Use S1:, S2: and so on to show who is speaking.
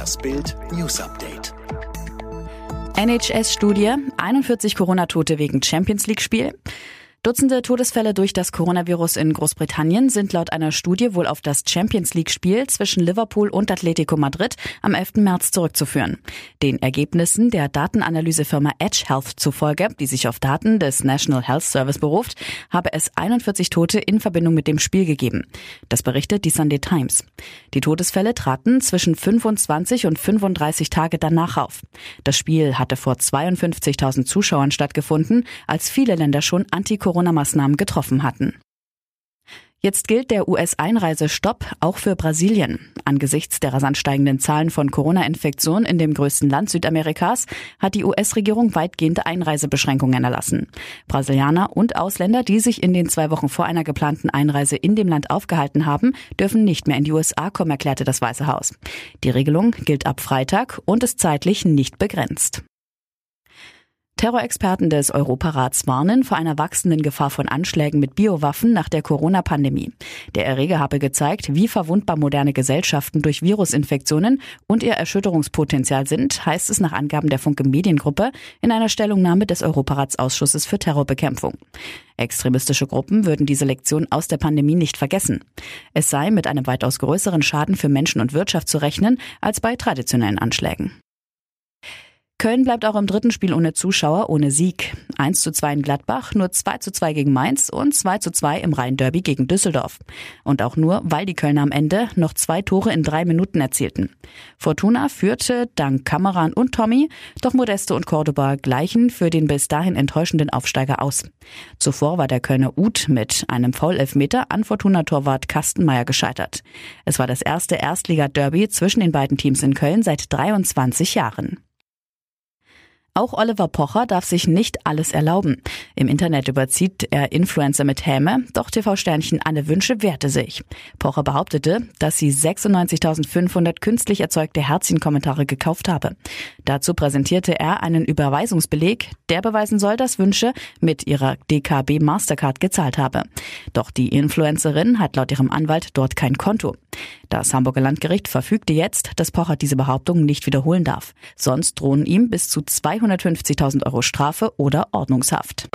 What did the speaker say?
S1: Das Bild News Update.
S2: NHS-Studie, 41 Corona-Tote wegen Champions League-Spiel. Dutzende Todesfälle durch das Coronavirus in Großbritannien sind laut einer Studie wohl auf das Champions League-Spiel zwischen Liverpool und Atletico Madrid am 11. März zurückzuführen. Den Ergebnissen der Datenanalysefirma Edge Health zufolge, die sich auf Daten des National Health Service beruft, habe es 41 Tote in Verbindung mit dem Spiel gegeben. Das berichtet die Sunday Times. Die Todesfälle traten zwischen 25 und 35 Tage danach auf. Das Spiel hatte vor 52.000 Zuschauern stattgefunden, als viele Länder schon anti Corona-Maßnahmen getroffen hatten. Jetzt gilt der US-Einreisestopp auch für Brasilien. Angesichts der rasant steigenden Zahlen von Corona-Infektionen in dem größten Land Südamerikas hat die US-Regierung weitgehende Einreisebeschränkungen erlassen. Brasilianer und Ausländer, die sich in den zwei Wochen vor einer geplanten Einreise in dem Land aufgehalten haben, dürfen nicht mehr in die USA kommen, erklärte das Weiße Haus. Die Regelung gilt ab Freitag und ist zeitlich nicht begrenzt. Terrorexperten des Europarats warnen vor einer wachsenden Gefahr von Anschlägen mit Biowaffen nach der Corona-Pandemie. Der Erreger habe gezeigt, wie verwundbar moderne Gesellschaften durch Virusinfektionen und ihr Erschütterungspotenzial sind, heißt es nach Angaben der Funke Mediengruppe in einer Stellungnahme des Europaratsausschusses für Terrorbekämpfung. Extremistische Gruppen würden diese Lektion aus der Pandemie nicht vergessen. Es sei mit einem weitaus größeren Schaden für Menschen und Wirtschaft zu rechnen als bei traditionellen Anschlägen. Köln bleibt auch im dritten Spiel ohne Zuschauer, ohne Sieg. 1 zu 2 in Gladbach, nur 2 zu 2 gegen Mainz und 2 zu 2 im Rhein-Derby gegen Düsseldorf. Und auch nur, weil die Kölner am Ende noch zwei Tore in drei Minuten erzielten. Fortuna führte dank Kameran und Tommy, doch Modeste und Cordoba gleichen für den bis dahin enttäuschenden Aufsteiger aus. Zuvor war der Kölner Uth mit einem Foul-Elfmeter an Fortuna-Torwart Kastenmeier gescheitert. Es war das erste Erstliga-Derby zwischen den beiden Teams in Köln seit 23 Jahren. Auch Oliver Pocher darf sich nicht alles erlauben. Im Internet überzieht er Influencer mit Häme, doch TV-Sternchen Anne Wünsche wehrte sich. Pocher behauptete, dass sie 96.500 künstlich erzeugte Herzchenkommentare gekauft habe. Dazu präsentierte er einen Überweisungsbeleg, der beweisen soll, dass Wünsche mit ihrer DKB Mastercard gezahlt habe. Doch die Influencerin hat laut ihrem Anwalt dort kein Konto. Das Hamburger Landgericht verfügte jetzt, dass Pocher diese Behauptung nicht wiederholen darf. Sonst drohen ihm bis zu 250.000 Euro Strafe oder Ordnungshaft.